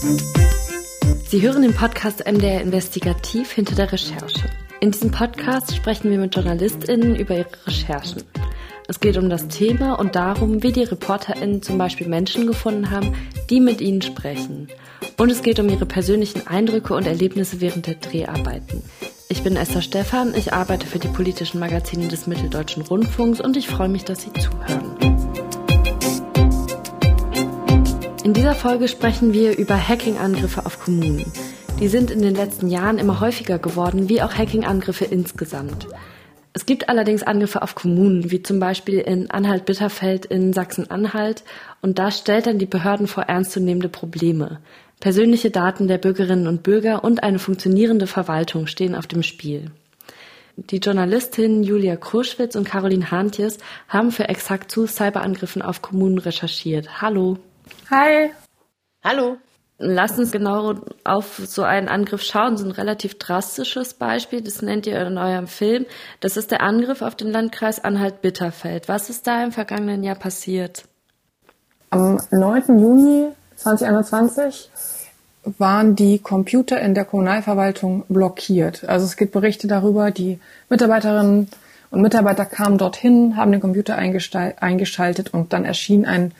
Sie hören den Podcast MDR Investigativ hinter der Recherche. In diesem Podcast sprechen wir mit JournalistInnen über ihre Recherchen. Es geht um das Thema und darum, wie die ReporterInnen zum Beispiel Menschen gefunden haben, die mit ihnen sprechen. Und es geht um ihre persönlichen Eindrücke und Erlebnisse während der Dreharbeiten. Ich bin Esther Stephan, ich arbeite für die politischen Magazine des Mitteldeutschen Rundfunks und ich freue mich, dass Sie zuhören. In dieser Folge sprechen wir über Hacking-Angriffe auf Kommunen. Die sind in den letzten Jahren immer häufiger geworden, wie auch Hacking-Angriffe insgesamt. Es gibt allerdings Angriffe auf Kommunen, wie zum Beispiel in Anhalt-Bitterfeld in Sachsen-Anhalt, und da stellt dann die Behörden vor ernstzunehmende Probleme. Persönliche Daten der Bürgerinnen und Bürger und eine funktionierende Verwaltung stehen auf dem Spiel. Die Journalistinnen Julia Kruschwitz und Caroline Hantjes haben für Exakt zu Cyberangriffen auf Kommunen recherchiert. Hallo. Hi. Hallo. Lass uns genau auf so einen Angriff schauen. So ein relativ drastisches Beispiel, das nennt ihr in eurem Film. Das ist der Angriff auf den Landkreis Anhalt-Bitterfeld. Was ist da im vergangenen Jahr passiert? Am 9. Juni 2021 waren die Computer in der Kommunalverwaltung blockiert. Also es gibt Berichte darüber, die Mitarbeiterinnen und Mitarbeiter kamen dorthin, haben den Computer eingeschaltet und dann erschien ein,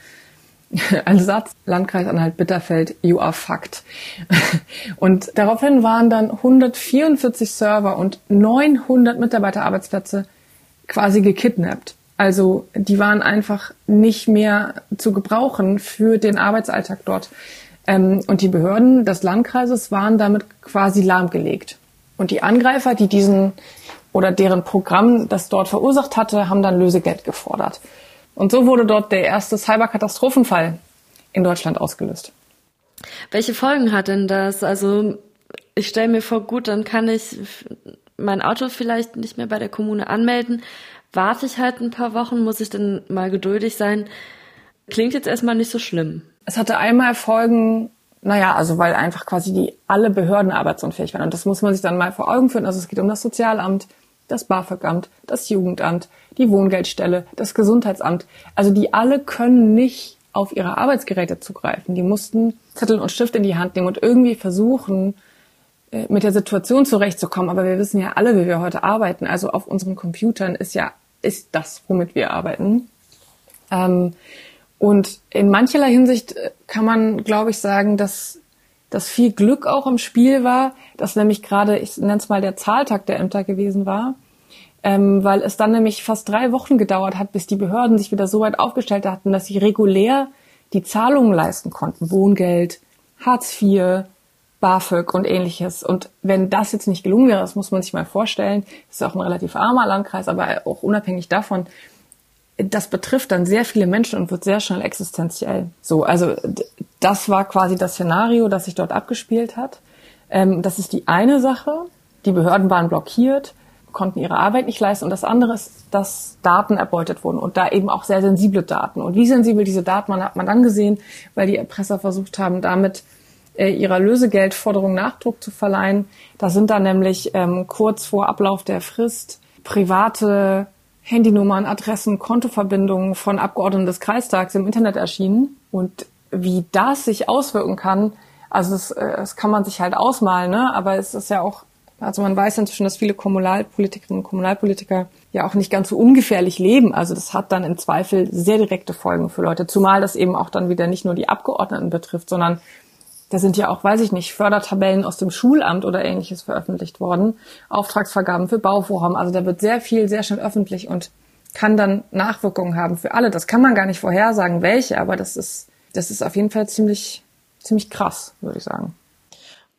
ein Satz, Landkreis Anhalt-Bitterfeld, you are fucked. Und daraufhin waren dann 144 Server und 900 Mitarbeiterarbeitsplätze quasi gekidnappt. Also die waren einfach nicht mehr zu gebrauchen für den Arbeitsalltag dort. Ähm, und die Behörden des Landkreises waren damit quasi lahmgelegt. Und die Angreifer, die diesen oder deren Programm das dort verursacht hatte, haben dann Lösegeld gefordert. Und so wurde dort der erste Cyberkatastrophenfall in Deutschland ausgelöst. Welche Folgen hat denn das? Also ich stelle mir vor, gut, dann kann ich mein Auto vielleicht nicht mehr bei der Kommune anmelden warte ich halt ein paar Wochen, muss ich dann mal geduldig sein. Klingt jetzt erstmal nicht so schlimm. Es hatte einmal Folgen, naja, also weil einfach quasi die alle Behörden arbeitsunfähig waren. Und das muss man sich dann mal vor Augen führen. Also es geht um das Sozialamt, das BAföG-Amt, das Jugendamt, die Wohngeldstelle, das Gesundheitsamt. Also die alle können nicht auf ihre Arbeitsgeräte zugreifen. Die mussten Zettel und Stift in die Hand nehmen und irgendwie versuchen, äh, mit der Situation zurechtzukommen. Aber wir wissen ja alle, wie wir heute arbeiten. Also auf unseren Computern ist ja ist das, womit wir arbeiten. Ähm, und in mancherlei Hinsicht äh, kann man, glaube ich, sagen, dass, dass viel Glück auch im Spiel war, dass nämlich gerade, ich nenne es mal der Zahltag der Ämter gewesen war, ähm, weil es dann nämlich fast drei Wochen gedauert hat, bis die Behörden sich wieder so weit aufgestellt hatten, dass sie regulär die Zahlungen leisten konnten. Wohngeld, Hartz IV, BAföG und ähnliches. Und wenn das jetzt nicht gelungen wäre, das muss man sich mal vorstellen, ist auch ein relativ armer Landkreis, aber auch unabhängig davon, das betrifft dann sehr viele Menschen und wird sehr schnell existenziell. So, also das war quasi das Szenario, das sich dort abgespielt hat. Ähm, das ist die eine Sache. Die Behörden waren blockiert, konnten ihre Arbeit nicht leisten. Und das andere ist, dass Daten erbeutet wurden und da eben auch sehr sensible Daten. Und wie sensibel diese Daten waren, hat man dann gesehen, weil die Erpresser versucht haben, damit äh, ihrer Lösegeldforderung Nachdruck zu verleihen. Da sind dann nämlich ähm, kurz vor Ablauf der Frist private Handynummern, Adressen, Kontoverbindungen von Abgeordneten des Kreistags im Internet erschienen. Und wie das sich auswirken kann, also das, äh, das kann man sich halt ausmalen, ne? aber es ist ja auch, also man weiß inzwischen, dass viele Kommunalpolitikerinnen und Kommunalpolitiker ja auch nicht ganz so ungefährlich leben. Also das hat dann im Zweifel sehr direkte Folgen für Leute, zumal das eben auch dann wieder nicht nur die Abgeordneten betrifft, sondern da sind ja auch, weiß ich nicht, Fördertabellen aus dem Schulamt oder ähnliches veröffentlicht worden, Auftragsvergaben für Bauvorhaben. Also da wird sehr viel, sehr schnell öffentlich und kann dann Nachwirkungen haben für alle. Das kann man gar nicht vorhersagen, welche, aber das ist, das ist auf jeden Fall ziemlich, ziemlich krass, würde ich sagen.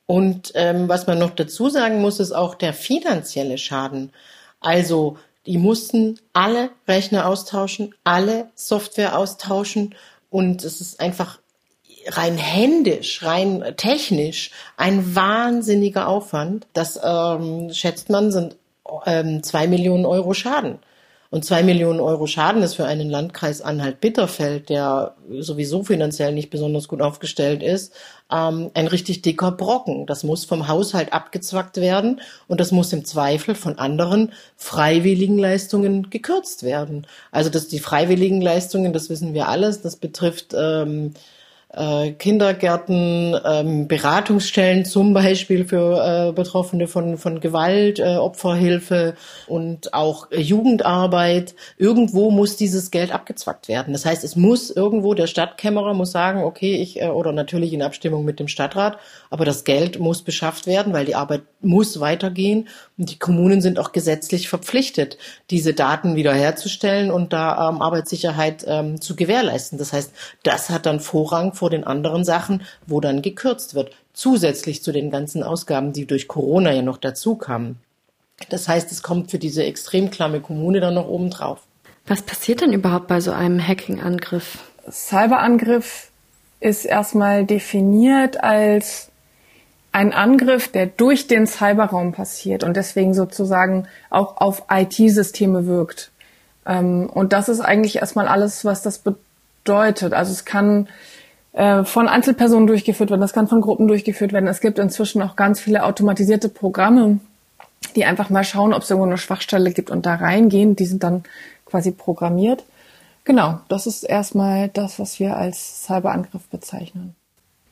Und ähm, was man noch dazu sagen muss, ist auch der finanzielle Schaden. Also die mussten alle Rechner austauschen, alle Software austauschen und es ist einfach rein händisch, rein technisch ein wahnsinniger Aufwand. Das ähm, schätzt man sind ähm, zwei Millionen Euro Schaden. Und zwei Millionen Euro Schaden ist für einen Landkreis Anhalt-Bitterfeld, der sowieso finanziell nicht besonders gut aufgestellt ist, ähm, ein richtig dicker Brocken. Das muss vom Haushalt abgezwackt werden und das muss im Zweifel von anderen freiwilligen Leistungen gekürzt werden. Also dass die freiwilligen Leistungen, das wissen wir alles, das betrifft ähm, äh, Kindergärten, ähm, Beratungsstellen zum Beispiel für äh, Betroffene von, von Gewalt, äh, Opferhilfe und auch äh, Jugendarbeit. Irgendwo muss dieses Geld abgezwackt werden. Das heißt, es muss irgendwo, der Stadtkämmerer muss sagen, okay, ich, äh, oder natürlich in Abstimmung mit dem Stadtrat, aber das Geld muss beschafft werden, weil die Arbeit muss weitergehen die Kommunen sind auch gesetzlich verpflichtet, diese Daten wiederherzustellen und da ähm, Arbeitssicherheit ähm, zu gewährleisten. Das heißt, das hat dann Vorrang vor den anderen Sachen, wo dann gekürzt wird, zusätzlich zu den ganzen Ausgaben, die durch Corona ja noch dazu kamen. Das heißt, es kommt für diese extrem klamme Kommune dann noch oben drauf. Was passiert denn überhaupt bei so einem Hacking-Angriff? Cyberangriff ist erstmal definiert als ein Angriff, der durch den Cyberraum passiert und deswegen sozusagen auch auf IT-Systeme wirkt. Ähm, und das ist eigentlich erstmal alles, was das bedeutet. Also es kann äh, von Einzelpersonen durchgeführt werden, das kann von Gruppen durchgeführt werden. Es gibt inzwischen auch ganz viele automatisierte Programme, die einfach mal schauen, ob es irgendwo eine Schwachstelle gibt und da reingehen. Die sind dann quasi programmiert. Genau, das ist erstmal das, was wir als Cyberangriff bezeichnen.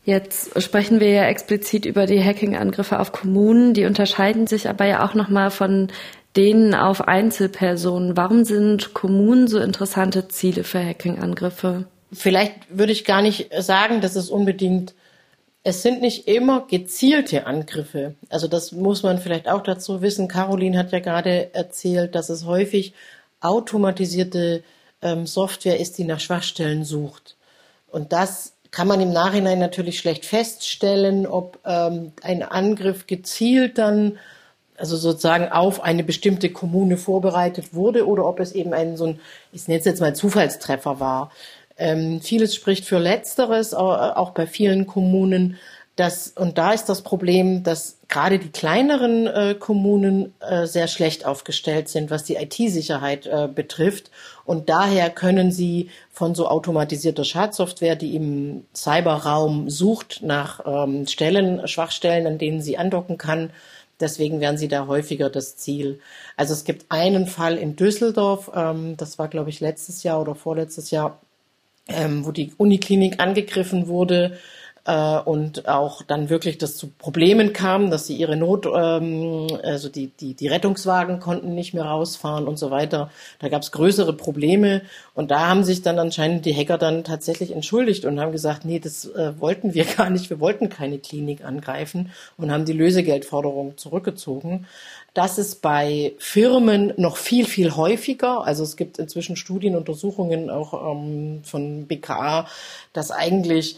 Jetzt sprechen wir ja explizit über die Hacking-Angriffe auf Kommunen. Die unterscheiden sich aber ja auch nochmal von denen auf Einzelpersonen. Warum sind Kommunen so interessante Ziele für Hacking-Angriffe? vielleicht würde ich gar nicht sagen, dass es unbedingt, es sind nicht immer gezielte Angriffe. Also das muss man vielleicht auch dazu wissen. Caroline hat ja gerade erzählt, dass es häufig automatisierte ähm, Software ist, die nach Schwachstellen sucht. Und das kann man im Nachhinein natürlich schlecht feststellen, ob ähm, ein Angriff gezielt dann, also sozusagen auf eine bestimmte Kommune vorbereitet wurde oder ob es eben ein so ein, ich nenne es jetzt mal Zufallstreffer war. Ähm, vieles spricht für Letzteres, auch bei vielen Kommunen. Das, und da ist das Problem, dass gerade die kleineren äh, Kommunen äh, sehr schlecht aufgestellt sind, was die IT-Sicherheit äh, betrifft. Und daher können sie von so automatisierter Schadsoftware, die im Cyberraum sucht nach ähm, Stellen, Schwachstellen, an denen sie andocken kann, deswegen werden sie da häufiger das Ziel. Also es gibt einen Fall in Düsseldorf, ähm, das war glaube ich letztes Jahr oder vorletztes Jahr, ähm, wo die Uniklinik angegriffen wurde äh, und auch dann wirklich das zu Problemen kam, dass sie ihre Not, ähm, also die, die, die Rettungswagen konnten nicht mehr rausfahren und so weiter. Da gab es größere Probleme und da haben sich dann anscheinend die Hacker dann tatsächlich entschuldigt und haben gesagt, nee, das äh, wollten wir gar nicht, wir wollten keine Klinik angreifen und haben die Lösegeldforderung zurückgezogen. Das ist bei Firmen noch viel, viel häufiger. Also es gibt inzwischen Studienuntersuchungen auch ähm, von BKA, dass eigentlich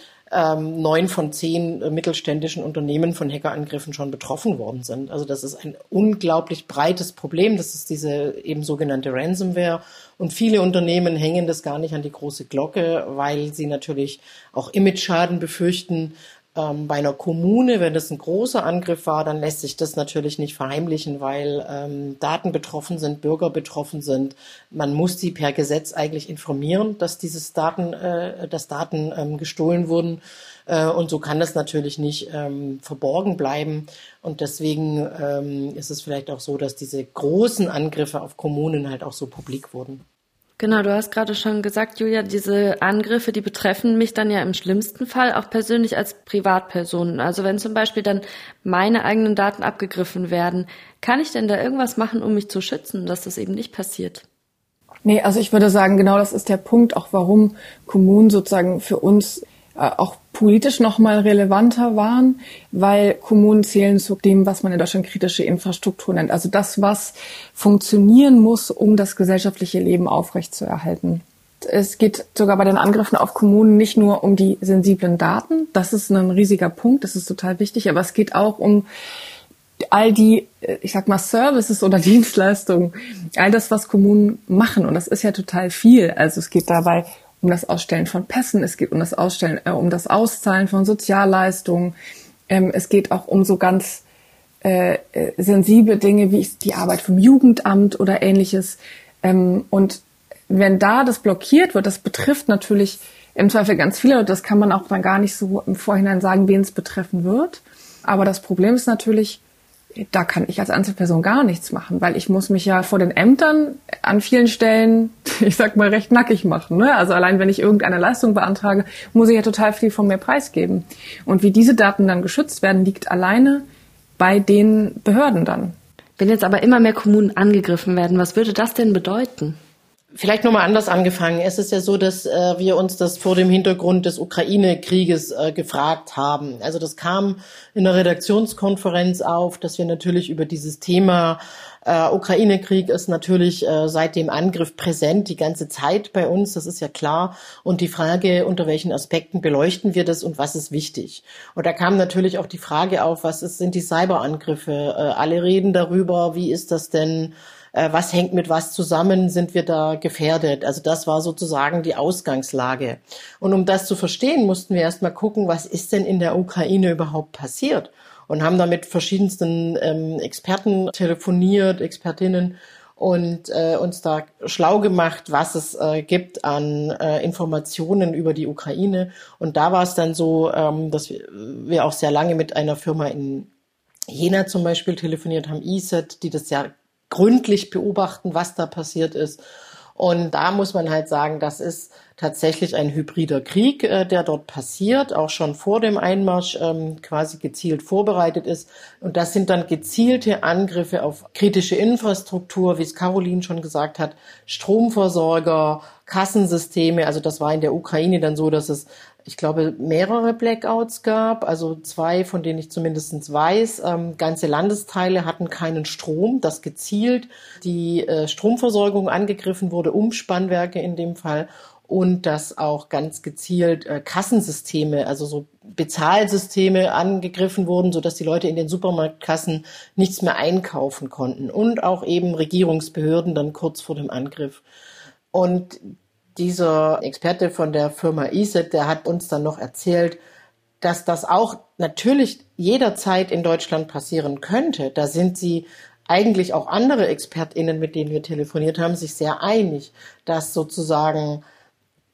neun von zehn äh, mittelständischen Unternehmen von Hackerangriffen schon betroffen worden sind. Also das ist ein unglaublich breites Problem. Das ist diese eben sogenannte Ransomware. Und viele Unternehmen hängen das gar nicht an die große Glocke, weil sie natürlich auch Image-Schaden befürchten, ähm, bei einer Kommune, wenn das ein großer Angriff war, dann lässt sich das natürlich nicht verheimlichen, weil ähm, Daten betroffen sind, Bürger betroffen sind. Man muss sie per Gesetz eigentlich informieren, dass dieses Daten, äh, dass Daten ähm, gestohlen wurden. Äh, und so kann das natürlich nicht ähm, verborgen bleiben. Und deswegen ähm, ist es vielleicht auch so, dass diese großen Angriffe auf Kommunen halt auch so publik wurden. Genau, du hast gerade schon gesagt, Julia, diese Angriffe, die betreffen mich dann ja im schlimmsten Fall auch persönlich als Privatperson. Also wenn zum Beispiel dann meine eigenen Daten abgegriffen werden, kann ich denn da irgendwas machen, um mich zu schützen, dass das eben nicht passiert? Nee, also ich würde sagen, genau das ist der Punkt, auch warum Kommunen sozusagen für uns äh, auch politisch nochmal relevanter waren, weil Kommunen zählen zu dem, was man in Deutschland kritische Infrastruktur nennt. Also das, was funktionieren muss, um das gesellschaftliche Leben aufrechtzuerhalten. Es geht sogar bei den Angriffen auf Kommunen nicht nur um die sensiblen Daten. Das ist ein riesiger Punkt. Das ist total wichtig. Aber es geht auch um all die, äh, ich sag mal, Services oder Dienstleistungen, all das, was Kommunen machen. Und das ist ja total viel. Also es geht dabei um das Ausstellen von Pässen, es geht um das Ausstellen, äh, um das Auszahlen von Sozialleistungen, ähm, es geht auch um so ganz äh, äh, sensible Dinge wie die Arbeit vom Jugendamt oder ähnliches. Ähm, und wenn da das blockiert wird, das betrifft natürlich im Zweifel ganz viele, und das kann man auch dann gar nicht so im Vorhinein sagen, wen es betreffen wird. Aber das Problem ist natürlich, da kann ich als Einzelperson gar nichts machen, weil ich muss mich ja vor den Ämtern an vielen Stellen, ich sag mal, recht nackig machen. Ne? Also allein wenn ich irgendeine Leistung beantrage, muss ich ja total viel von mir preisgeben. Und wie diese Daten dann geschützt werden, liegt alleine bei den Behörden dann. Wenn jetzt aber immer mehr Kommunen angegriffen werden, was würde das denn bedeuten? Vielleicht nochmal anders angefangen. Es ist ja so, dass äh, wir uns das vor dem Hintergrund des Ukraine-Krieges äh, gefragt haben. Also das kam in der Redaktionskonferenz auf, dass wir natürlich über dieses Thema äh, Ukraine-Krieg ist natürlich äh, seit dem Angriff präsent die ganze Zeit bei uns, das ist ja klar. Und die Frage, unter welchen Aspekten beleuchten wir das und was ist wichtig? Und da kam natürlich auch die Frage auf, was ist, sind die Cyberangriffe? Äh, alle reden darüber, wie ist das denn? Äh, was hängt mit was zusammen, sind wir da gefährdet. Also das war sozusagen die Ausgangslage. Und um das zu verstehen, mussten wir erstmal gucken, was ist denn in der Ukraine überhaupt passiert. Und haben da mit verschiedensten ähm, Experten telefoniert, Expertinnen und äh, uns da schlau gemacht, was es äh, gibt an äh, Informationen über die Ukraine. Und da war es dann so, ähm, dass wir, wir auch sehr lange mit einer Firma in Jena zum Beispiel telefoniert haben, ESET, die das ja gründlich beobachten, was da passiert ist. Und da muss man halt sagen, das ist tatsächlich ein hybrider Krieg, äh, der dort passiert, auch schon vor dem Einmarsch ähm, quasi gezielt vorbereitet ist. Und das sind dann gezielte Angriffe auf kritische Infrastruktur, wie es Caroline schon gesagt hat, Stromversorger, Kassensysteme. Also das war in der Ukraine dann so, dass es ich glaube, mehrere Blackouts gab, also zwei, von denen ich zumindest weiß. Ähm, ganze Landesteile hatten keinen Strom, dass gezielt die äh, Stromversorgung angegriffen wurde, Umspannwerke in dem Fall und dass auch ganz gezielt äh, Kassensysteme, also so Bezahlsysteme angegriffen wurden, so dass die Leute in den Supermarktkassen nichts mehr einkaufen konnten und auch eben Regierungsbehörden dann kurz vor dem Angriff. Und dieser Experte von der Firma ESET, der hat uns dann noch erzählt, dass das auch natürlich jederzeit in Deutschland passieren könnte. Da sind sie eigentlich auch andere ExpertInnen, mit denen wir telefoniert haben, sich sehr einig, dass sozusagen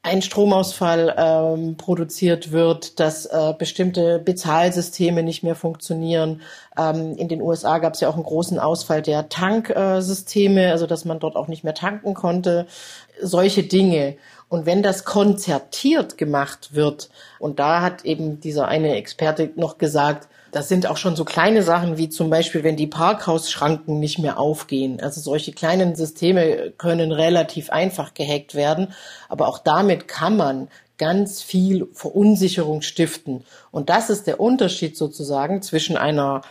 ein Stromausfall ähm, produziert wird, dass äh, bestimmte Bezahlsysteme nicht mehr funktionieren. Ähm, in den USA gab es ja auch einen großen Ausfall der Tanksysteme, also dass man dort auch nicht mehr tanken konnte solche Dinge. Und wenn das konzertiert gemacht wird, und da hat eben dieser eine Experte noch gesagt, das sind auch schon so kleine Sachen wie zum Beispiel, wenn die Parkhausschranken nicht mehr aufgehen. Also solche kleinen Systeme können relativ einfach gehackt werden, aber auch damit kann man ganz viel Verunsicherung stiften. Und das ist der Unterschied sozusagen zwischen einer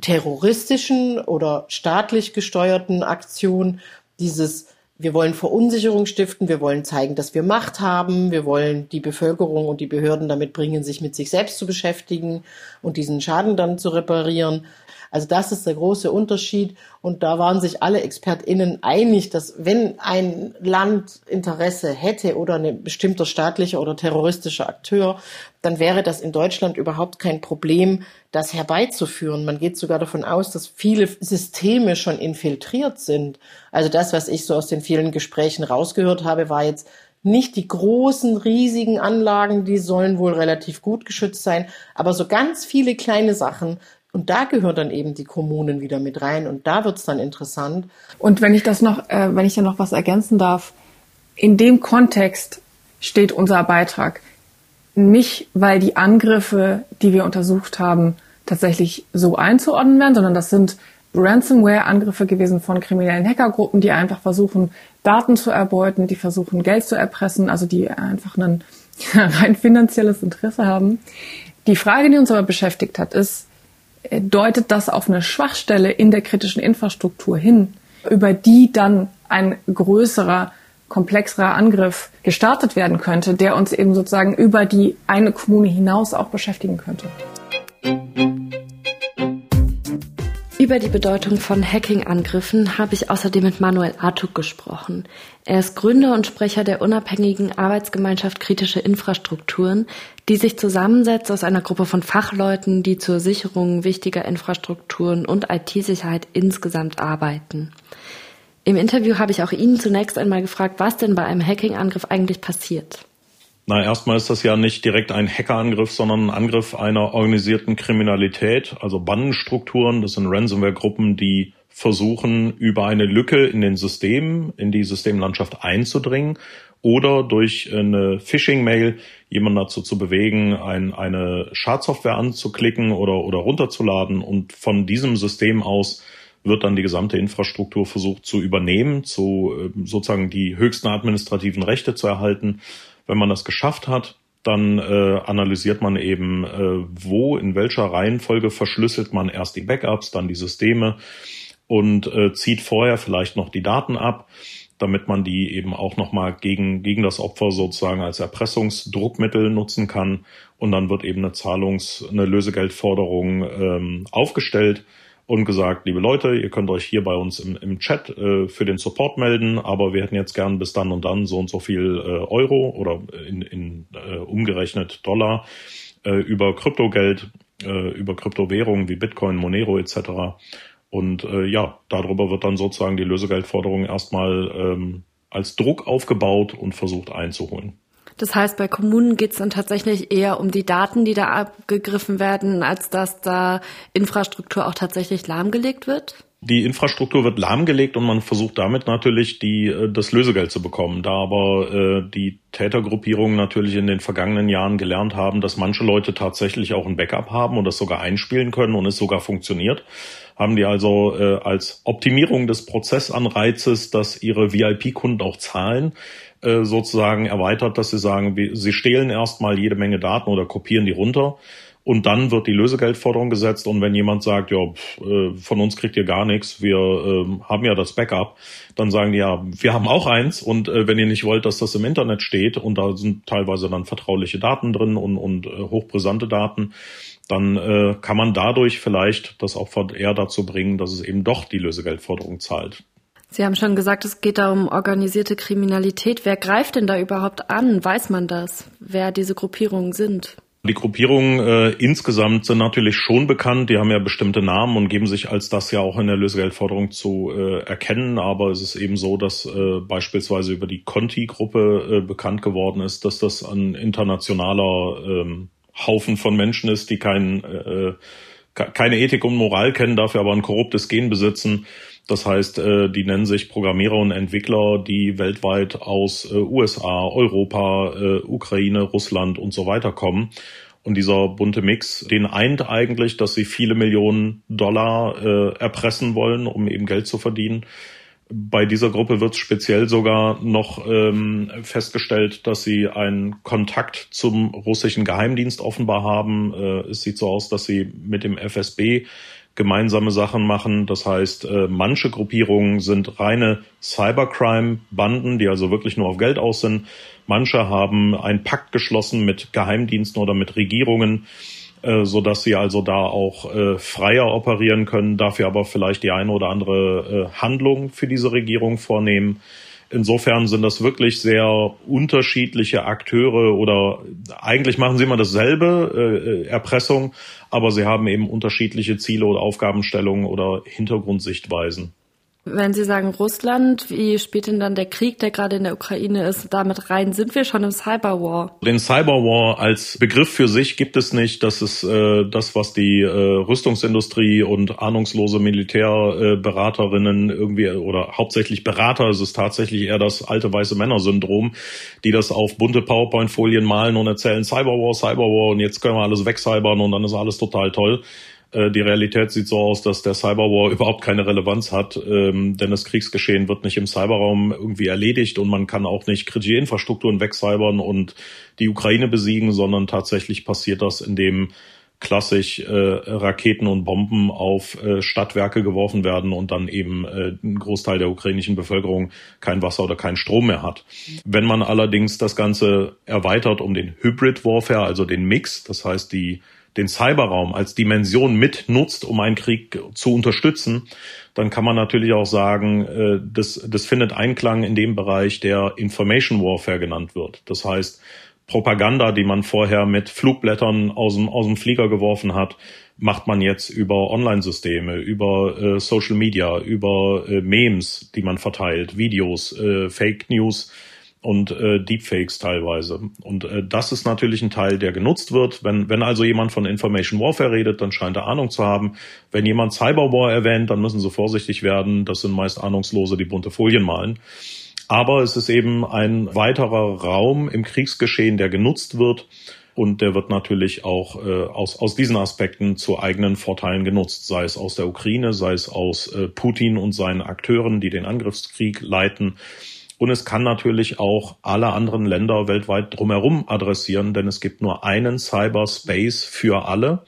terroristischen oder staatlich gesteuerten Aktion, dieses wir wollen Verunsicherung stiften, wir wollen zeigen, dass wir Macht haben, wir wollen die Bevölkerung und die Behörden damit bringen, sich mit sich selbst zu beschäftigen und diesen Schaden dann zu reparieren. Also das ist der große Unterschied. Und da waren sich alle ExpertInnen einig, dass wenn ein Land Interesse hätte oder ein bestimmter staatlicher oder terroristischer Akteur, dann wäre das in Deutschland überhaupt kein Problem, das herbeizuführen. Man geht sogar davon aus, dass viele Systeme schon infiltriert sind. Also das, was ich so aus den vielen Gesprächen rausgehört habe, war jetzt nicht die großen, riesigen Anlagen, die sollen wohl relativ gut geschützt sein, aber so ganz viele kleine Sachen, und da gehören dann eben die Kommunen wieder mit rein und da wird's dann interessant. Und wenn ich das noch, äh, wenn ich da noch was ergänzen darf, in dem Kontext steht unser Beitrag. Nicht, weil die Angriffe, die wir untersucht haben, tatsächlich so einzuordnen werden, sondern das sind Ransomware-Angriffe gewesen von kriminellen Hackergruppen, die einfach versuchen, Daten zu erbeuten, die versuchen, Geld zu erpressen, also die einfach ein rein finanzielles Interesse haben. Die Frage, die uns aber beschäftigt hat, ist, deutet das auf eine Schwachstelle in der kritischen Infrastruktur hin, über die dann ein größerer, komplexerer Angriff gestartet werden könnte, der uns eben sozusagen über die eine Kommune hinaus auch beschäftigen könnte. Über die Bedeutung von Hacking-Angriffen habe ich außerdem mit Manuel Artuk gesprochen. Er ist Gründer und Sprecher der unabhängigen Arbeitsgemeinschaft Kritische Infrastrukturen, die sich zusammensetzt aus einer Gruppe von Fachleuten, die zur Sicherung wichtiger Infrastrukturen und IT-Sicherheit insgesamt arbeiten. Im Interview habe ich auch ihn zunächst einmal gefragt, was denn bei einem Hacking-Angriff eigentlich passiert. Na, erstmal ist das ja nicht direkt ein Hackerangriff, sondern ein Angriff einer organisierten Kriminalität, also Bandenstrukturen. Das sind Ransomware-Gruppen, die versuchen, über eine Lücke in den Systemen, in die Systemlandschaft einzudringen oder durch eine Phishing-Mail jemanden dazu zu bewegen, ein, eine Schadsoftware anzuklicken oder, oder runterzuladen und von diesem System aus wird dann die gesamte Infrastruktur versucht zu übernehmen, zu ähm, sozusagen die höchsten administrativen Rechte zu erhalten. Wenn man das geschafft hat, dann äh, analysiert man eben, äh, wo, in welcher Reihenfolge verschlüsselt man erst die Backups, dann die Systeme und äh, zieht vorher vielleicht noch die Daten ab damit man die eben auch nochmal gegen, gegen das Opfer sozusagen als Erpressungsdruckmittel nutzen kann. Und dann wird eben eine Zahlungs-, eine Lösegeldforderung ähm, aufgestellt und gesagt, liebe Leute, ihr könnt euch hier bei uns im, im Chat äh, für den Support melden, aber wir hätten jetzt gern bis dann und dann so und so viel äh, Euro oder in, in äh, umgerechnet Dollar äh, über Kryptogeld, äh, über Kryptowährungen wie Bitcoin, Monero etc. Und äh, ja, darüber wird dann sozusagen die Lösegeldforderung erstmal ähm, als Druck aufgebaut und versucht einzuholen. Das heißt, bei Kommunen geht es dann tatsächlich eher um die Daten, die da abgegriffen werden, als dass da Infrastruktur auch tatsächlich lahmgelegt wird? Die Infrastruktur wird lahmgelegt und man versucht damit natürlich die, äh, das Lösegeld zu bekommen. Da aber äh, die Tätergruppierungen natürlich in den vergangenen Jahren gelernt haben, dass manche Leute tatsächlich auch ein Backup haben und das sogar einspielen können und es sogar funktioniert, haben die also äh, als Optimierung des Prozessanreizes, dass ihre VIP-Kunden auch zahlen, äh, sozusagen erweitert, dass sie sagen, sie stehlen erstmal jede Menge Daten oder kopieren die runter. Und dann wird die Lösegeldforderung gesetzt. Und wenn jemand sagt, ja, pf, äh, von uns kriegt ihr gar nichts, wir äh, haben ja das Backup, dann sagen die, ja, wir haben auch eins. Und äh, wenn ihr nicht wollt, dass das im Internet steht, und da sind teilweise dann vertrauliche Daten drin und, und äh, hochbrisante Daten, dann äh, kann man dadurch vielleicht das Opfer eher dazu bringen, dass es eben doch die Lösegeldforderung zahlt. Sie haben schon gesagt, es geht da um organisierte Kriminalität. Wer greift denn da überhaupt an? Weiß man das, wer diese Gruppierungen sind? Die Gruppierungen äh, insgesamt sind natürlich schon bekannt. Die haben ja bestimmte Namen und geben sich als das ja auch in der Lösegeldforderung zu äh, erkennen. Aber es ist eben so, dass äh, beispielsweise über die Conti-Gruppe äh, bekannt geworden ist, dass das ein internationaler ähm, Haufen von Menschen ist, die kein, äh, keine Ethik und Moral kennen, dafür aber ein korruptes Gen besitzen. Das heißt, äh, die nennen sich Programmierer und Entwickler, die weltweit aus äh, USA, Europa, äh, Ukraine, Russland und so weiter kommen. Und dieser bunte Mix, den eint eigentlich, dass sie viele Millionen Dollar äh, erpressen wollen, um eben Geld zu verdienen. Bei dieser Gruppe wird speziell sogar noch ähm, festgestellt, dass sie einen Kontakt zum russischen Geheimdienst offenbar haben. Äh, es sieht so aus, dass sie mit dem FSB gemeinsame Sachen machen. Das heißt, äh, manche Gruppierungen sind reine Cybercrime-Banden, die also wirklich nur auf Geld aus sind. Manche haben einen Pakt geschlossen mit Geheimdiensten oder mit Regierungen äh, so dass sie also da auch äh, freier operieren können, dafür aber vielleicht die eine oder andere Handlung für diese Regierung vornehmen. Insofern sind das wirklich sehr unterschiedliche Akteure oder eigentlich machen sie immer dasselbe, äh, Erpressung, aber sie haben eben unterschiedliche Ziele oder Aufgabenstellungen oder Hintergrundsichtweisen. Wenn Sie sagen Russland, wie spielt denn dann der Krieg, der gerade in der Ukraine ist, damit rein? Sind wir schon im Cyberwar? Den Cyberwar als Begriff für sich gibt es nicht. Das ist äh, das, was die äh, Rüstungsindustrie und ahnungslose Militärberaterinnen äh, irgendwie oder hauptsächlich Berater, es ist tatsächlich eher das alte weiße Männer-Syndrom, die das auf bunte PowerPoint-Folien malen und erzählen Cyberwar, Cyberwar und jetzt können wir alles wegcybern und dann ist alles total toll. Äh, die Realität sieht so aus, dass der Cyberwar überhaupt keine Relevanz hat, ähm, denn das Kriegsgeschehen wird nicht im Cyberraum irgendwie erledigt und man kann auch nicht kritische Infrastrukturen wegcybern und die Ukraine besiegen, sondern tatsächlich passiert das, indem klassisch äh, Raketen und Bomben auf äh, Stadtwerke geworfen werden und dann eben äh, ein Großteil der ukrainischen Bevölkerung kein Wasser oder kein Strom mehr hat. Wenn man allerdings das Ganze erweitert um den Hybrid Warfare, also den Mix, das heißt die den Cyberraum als Dimension mitnutzt, um einen Krieg zu unterstützen, dann kann man natürlich auch sagen, äh, das, das findet Einklang in dem Bereich, der Information Warfare genannt wird. Das heißt, Propaganda, die man vorher mit Flugblättern aus dem, aus dem Flieger geworfen hat, macht man jetzt über Online-Systeme, über äh, Social Media, über äh, Memes, die man verteilt, Videos, äh, Fake News und äh, Deepfakes teilweise. Und äh, das ist natürlich ein Teil, der genutzt wird. Wenn, wenn also jemand von Information Warfare redet, dann scheint er Ahnung zu haben. Wenn jemand Cyberwar erwähnt, dann müssen sie vorsichtig werden. Das sind meist Ahnungslose, die bunte Folien malen. Aber es ist eben ein weiterer Raum im Kriegsgeschehen, der genutzt wird. Und der wird natürlich auch äh, aus, aus diesen Aspekten zu eigenen Vorteilen genutzt, sei es aus der Ukraine, sei es aus äh, Putin und seinen Akteuren, die den Angriffskrieg leiten. Und es kann natürlich auch alle anderen Länder weltweit drumherum adressieren, denn es gibt nur einen Cyberspace für alle.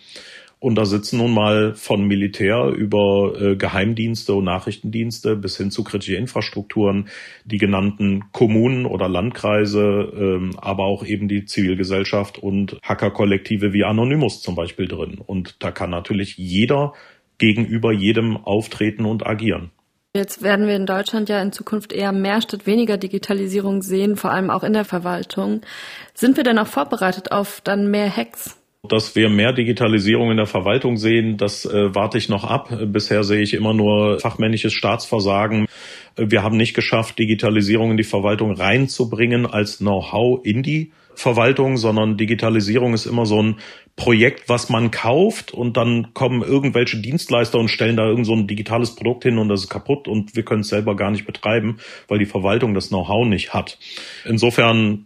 Und da sitzen nun mal von Militär über äh, Geheimdienste und Nachrichtendienste bis hin zu kritische Infrastrukturen die genannten Kommunen oder Landkreise, ähm, aber auch eben die Zivilgesellschaft und Hackerkollektive wie Anonymous zum Beispiel drin. Und da kann natürlich jeder gegenüber jedem auftreten und agieren. Jetzt werden wir in Deutschland ja in Zukunft eher mehr statt weniger Digitalisierung sehen, vor allem auch in der Verwaltung. Sind wir denn auch vorbereitet auf dann mehr Hacks? Dass wir mehr Digitalisierung in der Verwaltung sehen, das äh, warte ich noch ab. Bisher sehe ich immer nur fachmännisches Staatsversagen. Wir haben nicht geschafft, Digitalisierung in die Verwaltung reinzubringen als Know-how in die Verwaltung, sondern Digitalisierung ist immer so ein Projekt, was man kauft und dann kommen irgendwelche Dienstleister und stellen da irgend so ein digitales Produkt hin und das ist kaputt und wir können es selber gar nicht betreiben, weil die Verwaltung das Know-how nicht hat. Insofern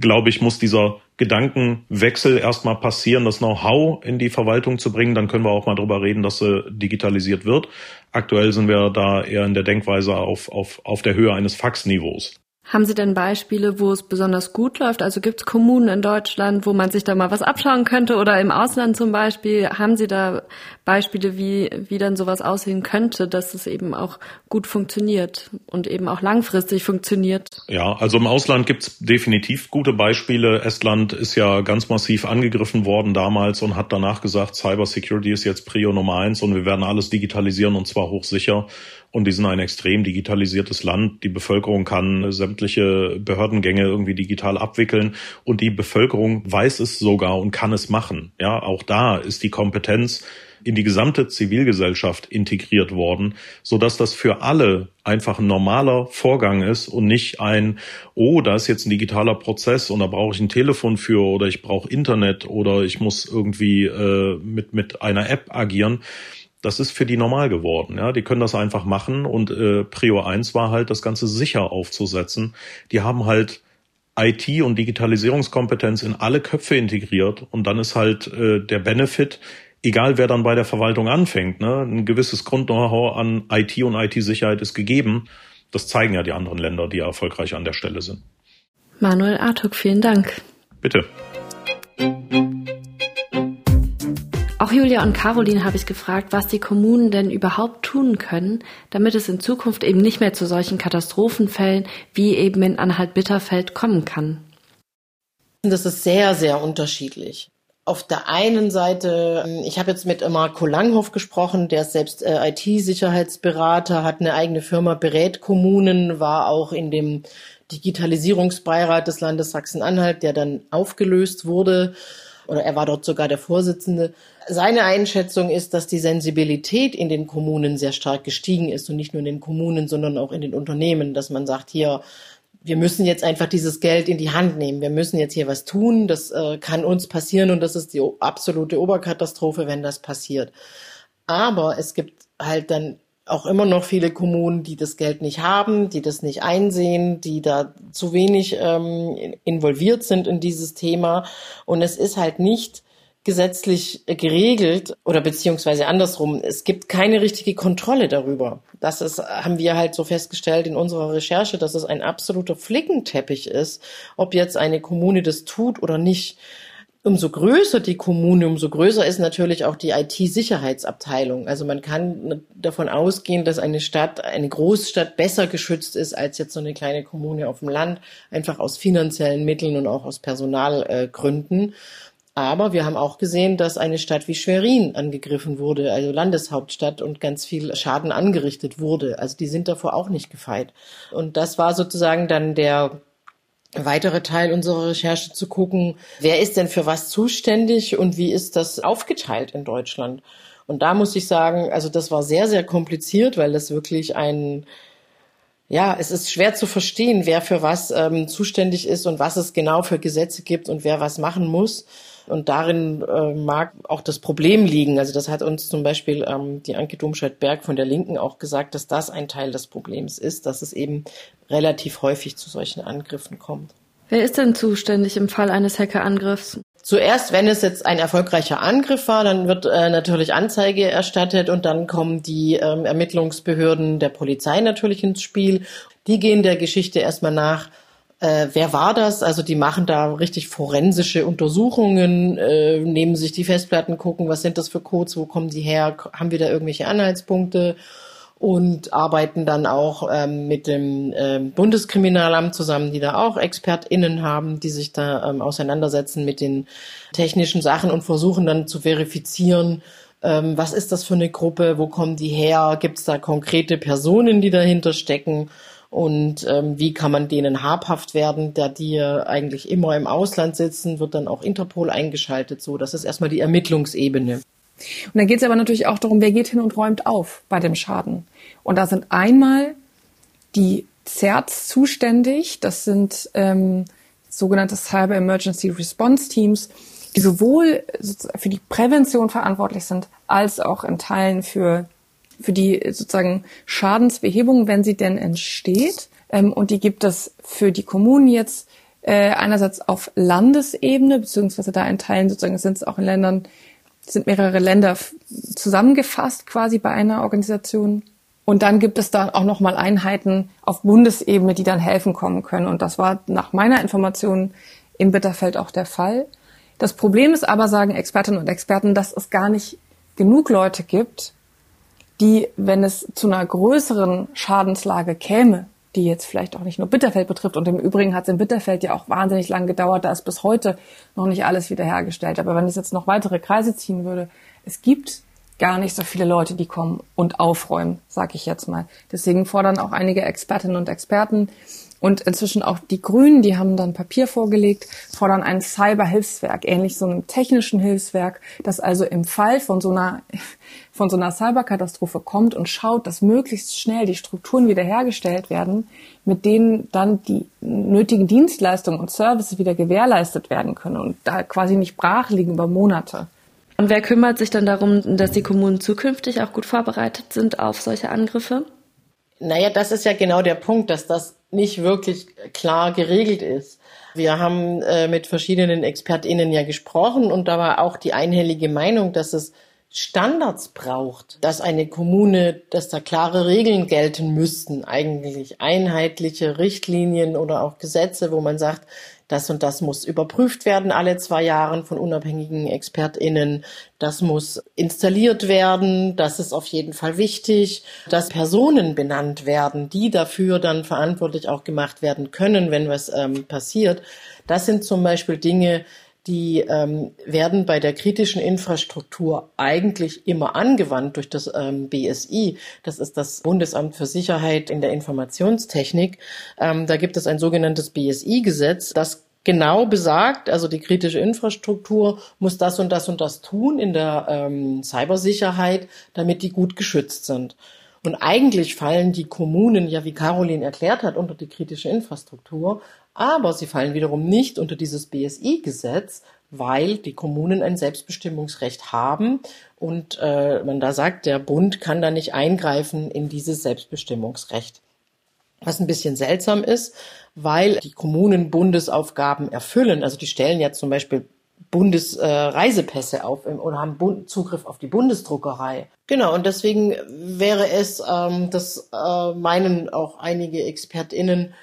glaube ich, muss dieser Gedankenwechsel erstmal passieren, das Know-how in die Verwaltung zu bringen. Dann können wir auch mal darüber reden, dass sie digitalisiert wird. Aktuell sind wir da eher in der Denkweise auf, auf, auf der Höhe eines Faxniveaus. Haben Sie denn Beispiele, wo es besonders gut läuft? Also gibt es Kommunen in Deutschland, wo man sich da mal was abschauen könnte oder im Ausland zum Beispiel? Haben Sie da Beispiele, wie, wie dann sowas aussehen könnte, dass es eben auch gut funktioniert und eben auch langfristig funktioniert? Ja, also im Ausland gibt es definitiv gute Beispiele. Estland ist ja ganz massiv angegriffen worden damals und hat danach gesagt, Cyber Security ist jetzt Prio Nummer eins und wir werden alles digitalisieren und zwar hochsicher. Und die sind ein extrem digitalisiertes Land. Die Bevölkerung kann sämtliche Behördengänge irgendwie digital abwickeln und die Bevölkerung weiß es sogar und kann es machen. Ja, auch da ist die Kompetenz in die gesamte Zivilgesellschaft integriert worden, so dass das für alle einfach ein normaler Vorgang ist und nicht ein, oh, da ist jetzt ein digitaler Prozess und da brauche ich ein Telefon für oder ich brauche Internet oder ich muss irgendwie äh, mit, mit einer App agieren das ist für die normal geworden. Ja, die können das einfach machen und äh, Prio 1 war halt, das Ganze sicher aufzusetzen. Die haben halt IT und Digitalisierungskompetenz in alle Köpfe integriert und dann ist halt äh, der Benefit, egal wer dann bei der Verwaltung anfängt, ne, ein gewisses Grund-Know-how an IT und IT-Sicherheit ist gegeben. Das zeigen ja die anderen Länder, die erfolgreich an der Stelle sind. Manuel Artuk, vielen Dank. Bitte. Auch Julia und Caroline habe ich gefragt, was die Kommunen denn überhaupt tun können, damit es in Zukunft eben nicht mehr zu solchen Katastrophenfällen wie eben in Anhalt-Bitterfeld kommen kann. Das ist sehr, sehr unterschiedlich. Auf der einen Seite, ähm, ich habe jetzt mit Marco Langhoff gesprochen, der ist selbst äh, IT-Sicherheitsberater, hat eine eigene Firma, berät Kommunen, war auch in dem Digitalisierungsbeirat des Landes Sachsen-Anhalt, der dann aufgelöst wurde oder er war dort sogar der Vorsitzende. Seine Einschätzung ist, dass die Sensibilität in den Kommunen sehr stark gestiegen ist und nicht nur in den Kommunen, sondern auch in den Unternehmen, dass man sagt, hier, wir müssen jetzt einfach dieses Geld in die Hand nehmen. Wir müssen jetzt hier was tun. Das äh, kann uns passieren und das ist die absolute Oberkatastrophe, wenn das passiert. Aber es gibt halt dann auch immer noch viele Kommunen, die das Geld nicht haben, die das nicht einsehen, die da zu wenig ähm, involviert sind in dieses Thema. Und es ist halt nicht gesetzlich geregelt oder beziehungsweise andersrum. Es gibt keine richtige Kontrolle darüber. Das ist, haben wir halt so festgestellt in unserer Recherche, dass es ein absoluter Flickenteppich ist, ob jetzt eine Kommune das tut oder nicht umso größer die Kommune, umso größer ist natürlich auch die IT-Sicherheitsabteilung. Also man kann davon ausgehen, dass eine Stadt, eine Großstadt besser geschützt ist als jetzt so eine kleine Kommune auf dem Land, einfach aus finanziellen Mitteln und auch aus Personalgründen. Aber wir haben auch gesehen, dass eine Stadt wie Schwerin angegriffen wurde, also Landeshauptstadt und ganz viel Schaden angerichtet wurde. Also die sind davor auch nicht gefeit. Und das war sozusagen dann der weitere Teil unserer Recherche zu gucken, wer ist denn für was zuständig und wie ist das aufgeteilt in Deutschland. Und da muss ich sagen, also das war sehr, sehr kompliziert, weil das wirklich ein, ja, es ist schwer zu verstehen, wer für was ähm, zuständig ist und was es genau für Gesetze gibt und wer was machen muss. Und darin äh, mag auch das Problem liegen. Also das hat uns zum Beispiel ähm, die Anke Domscheit-Berg von der Linken auch gesagt, dass das ein Teil des Problems ist, dass es eben relativ häufig zu solchen Angriffen kommt. Wer ist denn zuständig im Fall eines Hackerangriffs? Zuerst, wenn es jetzt ein erfolgreicher Angriff war, dann wird äh, natürlich Anzeige erstattet und dann kommen die ähm, Ermittlungsbehörden der Polizei natürlich ins Spiel. Die gehen der Geschichte erstmal nach, äh, wer war das? Also die machen da richtig forensische Untersuchungen, äh, nehmen sich die Festplatten, gucken, was sind das für Codes, wo kommen die her, haben wir da irgendwelche Anhaltspunkte? Und arbeiten dann auch ähm, mit dem ähm, Bundeskriminalamt zusammen, die da auch ExpertInnen haben, die sich da ähm, auseinandersetzen mit den technischen Sachen und versuchen dann zu verifizieren, ähm, was ist das für eine Gruppe, wo kommen die her, gibt es da konkrete Personen, die dahinter stecken und ähm, wie kann man denen habhaft werden, da die eigentlich immer im Ausland sitzen, wird dann auch Interpol eingeschaltet. So, das ist erstmal die Ermittlungsebene. Und dann geht es aber natürlich auch darum, wer geht hin und räumt auf bei dem Schaden. Und da sind einmal die CERTs zuständig, das sind ähm, sogenannte Cyber Emergency Response Teams, die sowohl für die Prävention verantwortlich sind, als auch in Teilen für für die sozusagen Schadensbehebung, wenn sie denn entsteht. Ähm, und die gibt es für die Kommunen jetzt äh, einerseits auf Landesebene, beziehungsweise da in Teilen sozusagen sind es auch in Ländern, sind mehrere Länder zusammengefasst quasi bei einer Organisation. Und dann gibt es da auch nochmal Einheiten auf Bundesebene, die dann helfen kommen können. Und das war nach meiner Information in Bitterfeld auch der Fall. Das Problem ist aber, sagen Expertinnen und Experten, dass es gar nicht genug Leute gibt, die, wenn es zu einer größeren Schadenslage käme, die jetzt vielleicht auch nicht nur Bitterfeld betrifft. Und im Übrigen hat es in Bitterfeld ja auch wahnsinnig lang gedauert, da ist bis heute noch nicht alles wiederhergestellt. Aber wenn es jetzt noch weitere Kreise ziehen würde, es gibt gar nicht so viele Leute, die kommen und aufräumen, sag ich jetzt mal. Deswegen fordern auch einige Expertinnen und Experten und inzwischen auch die Grünen, die haben dann Papier vorgelegt, fordern ein Cyberhilfswerk, ähnlich so einem technischen Hilfswerk, das also im Fall von so einer, von so einer Cyberkatastrophe kommt und schaut, dass möglichst schnell die Strukturen wiederhergestellt werden, mit denen dann die nötigen Dienstleistungen und Services wieder gewährleistet werden können und da quasi nicht brach liegen über Monate. Und wer kümmert sich dann darum, dass die Kommunen zukünftig auch gut vorbereitet sind auf solche Angriffe? Naja, das ist ja genau der Punkt, dass das nicht wirklich klar geregelt ist. Wir haben äh, mit verschiedenen ExpertInnen ja gesprochen und da war auch die einhellige Meinung, dass es Standards braucht, dass eine Kommune, dass da klare Regeln gelten müssten, eigentlich einheitliche Richtlinien oder auch Gesetze, wo man sagt, das und das muss überprüft werden alle zwei Jahre von unabhängigen ExpertInnen. Das muss installiert werden. Das ist auf jeden Fall wichtig, dass Personen benannt werden, die dafür dann verantwortlich auch gemacht werden können, wenn was ähm, passiert. Das sind zum Beispiel Dinge, die ähm, werden bei der kritischen Infrastruktur eigentlich immer angewandt durch das ähm, BSI. Das ist das Bundesamt für Sicherheit in der Informationstechnik. Ähm, da gibt es ein sogenanntes BSI-Gesetz, das genau besagt, also die kritische Infrastruktur muss das und das und das tun in der ähm, Cybersicherheit, damit die gut geschützt sind. Und eigentlich fallen die Kommunen, ja wie Caroline erklärt hat, unter die kritische Infrastruktur, aber sie fallen wiederum nicht unter dieses BSI-Gesetz, weil die Kommunen ein Selbstbestimmungsrecht haben und äh, man da sagt, der Bund kann da nicht eingreifen in dieses Selbstbestimmungsrecht. Was ein bisschen seltsam ist, weil die Kommunen Bundesaufgaben erfüllen. Also die stellen ja zum Beispiel Bundesreisepässe äh, auf oder haben Bund Zugriff auf die Bundesdruckerei. Genau, und deswegen wäre es, ähm, das äh, meinen auch einige ExpertInnen,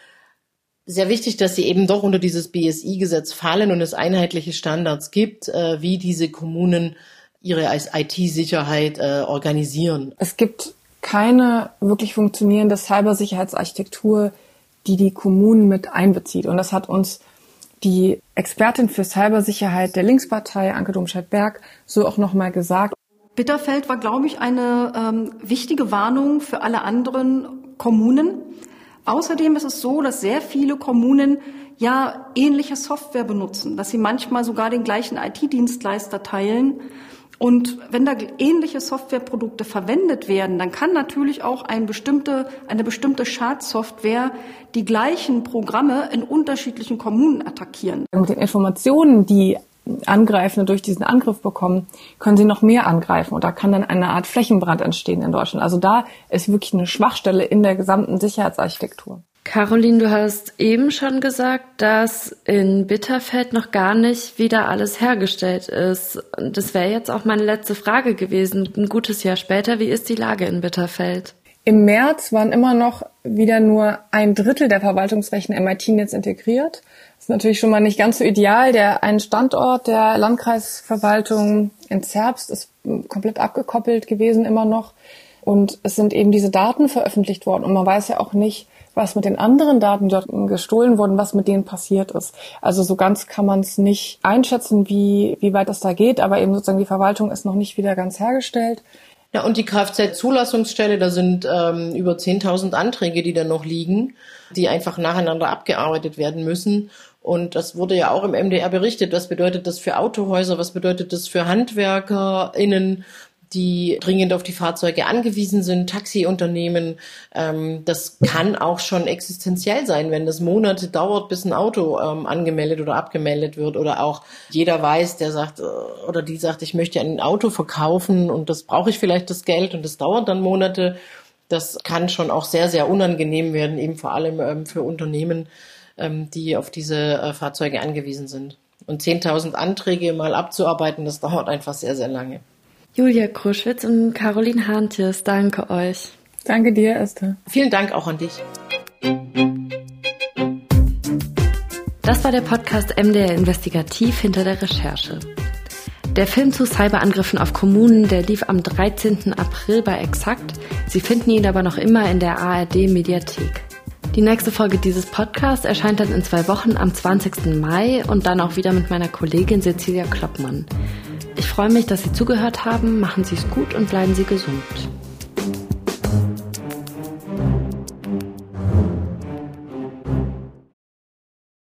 sehr wichtig, dass sie eben doch unter dieses BSI-Gesetz fallen und es einheitliche Standards gibt, äh, wie diese Kommunen ihre IT-Sicherheit äh, organisieren. Es gibt keine wirklich funktionierende Cybersicherheitsarchitektur, die die Kommunen mit einbezieht. Und das hat uns die Expertin für Cybersicherheit der Linkspartei, Anke Domscheit-Berg, so auch nochmal gesagt. Bitterfeld war, glaube ich, eine ähm, wichtige Warnung für alle anderen Kommunen, Außerdem ist es so, dass sehr viele Kommunen ja ähnliche Software benutzen, dass sie manchmal sogar den gleichen IT-Dienstleister teilen Und wenn da ähnliche Softwareprodukte verwendet werden, dann kann natürlich auch ein bestimmte, eine bestimmte Schadsoftware die gleichen Programme in unterschiedlichen Kommunen attackieren. Mit den Informationen, die Angreifende durch diesen Angriff bekommen, können sie noch mehr angreifen und da kann dann eine Art Flächenbrand entstehen in Deutschland. Also da ist wirklich eine Schwachstelle in der gesamten Sicherheitsarchitektur. Caroline, du hast eben schon gesagt, dass in Bitterfeld noch gar nicht wieder alles hergestellt ist. Das wäre jetzt auch meine letzte Frage gewesen. Ein gutes Jahr später, wie ist die Lage in Bitterfeld? Im März waren immer noch wieder nur ein Drittel der Verwaltungsflächen MIT-Netz integriert. Ist natürlich schon mal nicht ganz so ideal. Der ein Standort der Landkreisverwaltung in Zerbst ist komplett abgekoppelt gewesen immer noch. Und es sind eben diese Daten veröffentlicht worden. Und man weiß ja auch nicht, was mit den anderen Daten, die dort gestohlen wurden, was mit denen passiert ist. Also so ganz kann man es nicht einschätzen, wie, wie weit das da geht, aber eben sozusagen die Verwaltung ist noch nicht wieder ganz hergestellt. Ja, und die Kfz-Zulassungsstelle, da sind ähm, über 10.000 Anträge, die da noch liegen, die einfach nacheinander abgearbeitet werden müssen. Und das wurde ja auch im MDR berichtet. Was bedeutet das für Autohäuser? Was bedeutet das für HandwerkerInnen? die dringend auf die Fahrzeuge angewiesen sind, Taxiunternehmen. Ähm, das kann auch schon existenziell sein, wenn das Monate dauert, bis ein Auto ähm, angemeldet oder abgemeldet wird oder auch jeder weiß, der sagt äh, oder die sagt, ich möchte ein Auto verkaufen und das brauche ich vielleicht das Geld und das dauert dann Monate. Das kann schon auch sehr, sehr unangenehm werden, eben vor allem ähm, für Unternehmen, ähm, die auf diese äh, Fahrzeuge angewiesen sind. Und 10.000 Anträge mal abzuarbeiten, das dauert einfach sehr, sehr lange. Julia Kruschwitz und Caroline Hantjes, danke euch. Danke dir, Esther. Vielen Dank auch an dich. Das war der Podcast MDR Investigativ hinter der Recherche. Der Film zu Cyberangriffen auf Kommunen, der lief am 13. April bei Exakt. Sie finden ihn aber noch immer in der ARD Mediathek. Die nächste Folge dieses Podcasts erscheint dann in zwei Wochen am 20. Mai und dann auch wieder mit meiner Kollegin Cecilia Kloppmann. Ich freue mich, dass Sie zugehört haben. Machen Sie es gut und bleiben Sie gesund.